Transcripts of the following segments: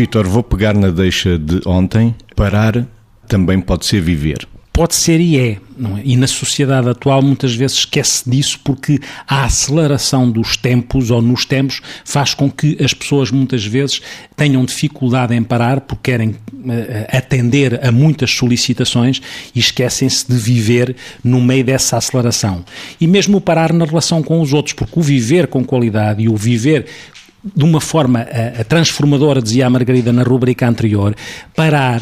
Vitor, vou pegar na deixa de ontem. Parar também pode ser viver. Pode ser e é, é, E na sociedade atual muitas vezes esquece disso porque a aceleração dos tempos ou nos tempos faz com que as pessoas muitas vezes tenham dificuldade em parar porque querem uh, atender a muitas solicitações e esquecem-se de viver no meio dessa aceleração. E mesmo parar na relação com os outros, porque o viver com qualidade e o viver de uma forma uh, transformadora, dizia a Margarida na rubrica anterior, parar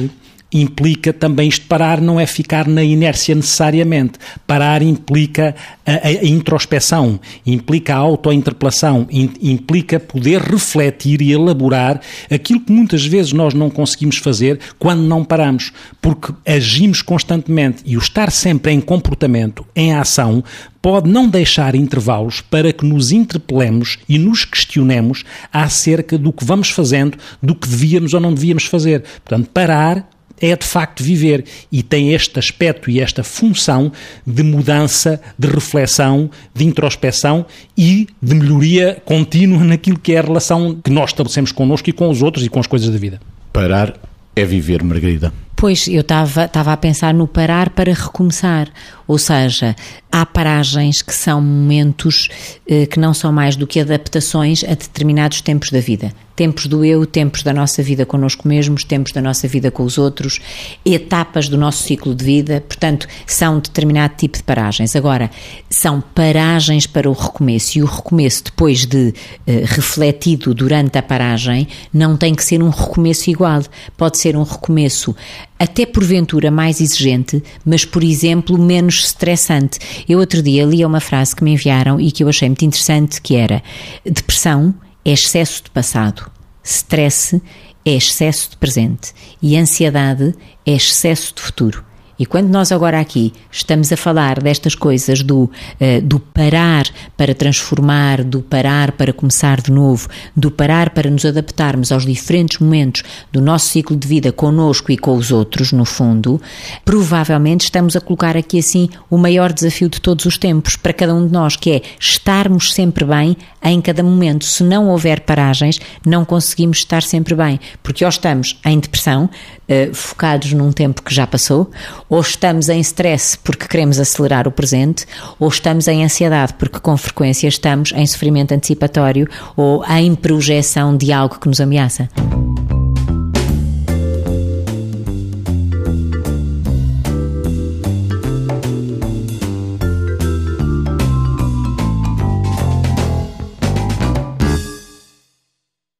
implica também isto parar não é ficar na inércia necessariamente. Parar implica a, a introspeção, implica a autointerpelação, implica poder refletir e elaborar aquilo que muitas vezes nós não conseguimos fazer quando não paramos, porque agimos constantemente e o estar sempre em comportamento, em ação, pode não deixar intervalos para que nos interpelemos e nos questionemos acerca do que vamos fazendo, do que devíamos ou não devíamos fazer. Portanto, parar é de facto viver e tem este aspecto e esta função de mudança, de reflexão, de introspeção e de melhoria contínua naquilo que é a relação que nós estabelecemos connosco e com os outros e com as coisas da vida. Parar é viver, Margarida. Pois, eu estava a pensar no parar para recomeçar. Ou seja, há paragens que são momentos eh, que não são mais do que adaptações a determinados tempos da vida. Tempos do eu, tempos da nossa vida connosco mesmos, tempos da nossa vida com os outros, etapas do nosso ciclo de vida, portanto, são determinado tipo de paragens. Agora, são paragens para o recomeço e o recomeço, depois de eh, refletido durante a paragem, não tem que ser um recomeço igual. Pode ser um recomeço até porventura mais exigente, mas, por exemplo, menos estressante. Eu outro dia li uma frase que me enviaram e que eu achei muito interessante, que era depressão é excesso de passado, stress é excesso de presente e ansiedade é excesso de futuro. E quando nós agora aqui estamos a falar destas coisas do, uh, do parar para transformar, do parar para começar de novo, do parar para nos adaptarmos aos diferentes momentos do nosso ciclo de vida conosco e com os outros, no fundo, provavelmente estamos a colocar aqui assim o maior desafio de todos os tempos para cada um de nós, que é estarmos sempre bem em cada momento. Se não houver paragens, não conseguimos estar sempre bem, porque ou estamos em depressão, uh, focados num tempo que já passou, ou estamos em stress porque queremos acelerar o presente, ou estamos em ansiedade porque com frequência estamos em sofrimento antecipatório ou em projeção de algo que nos ameaça.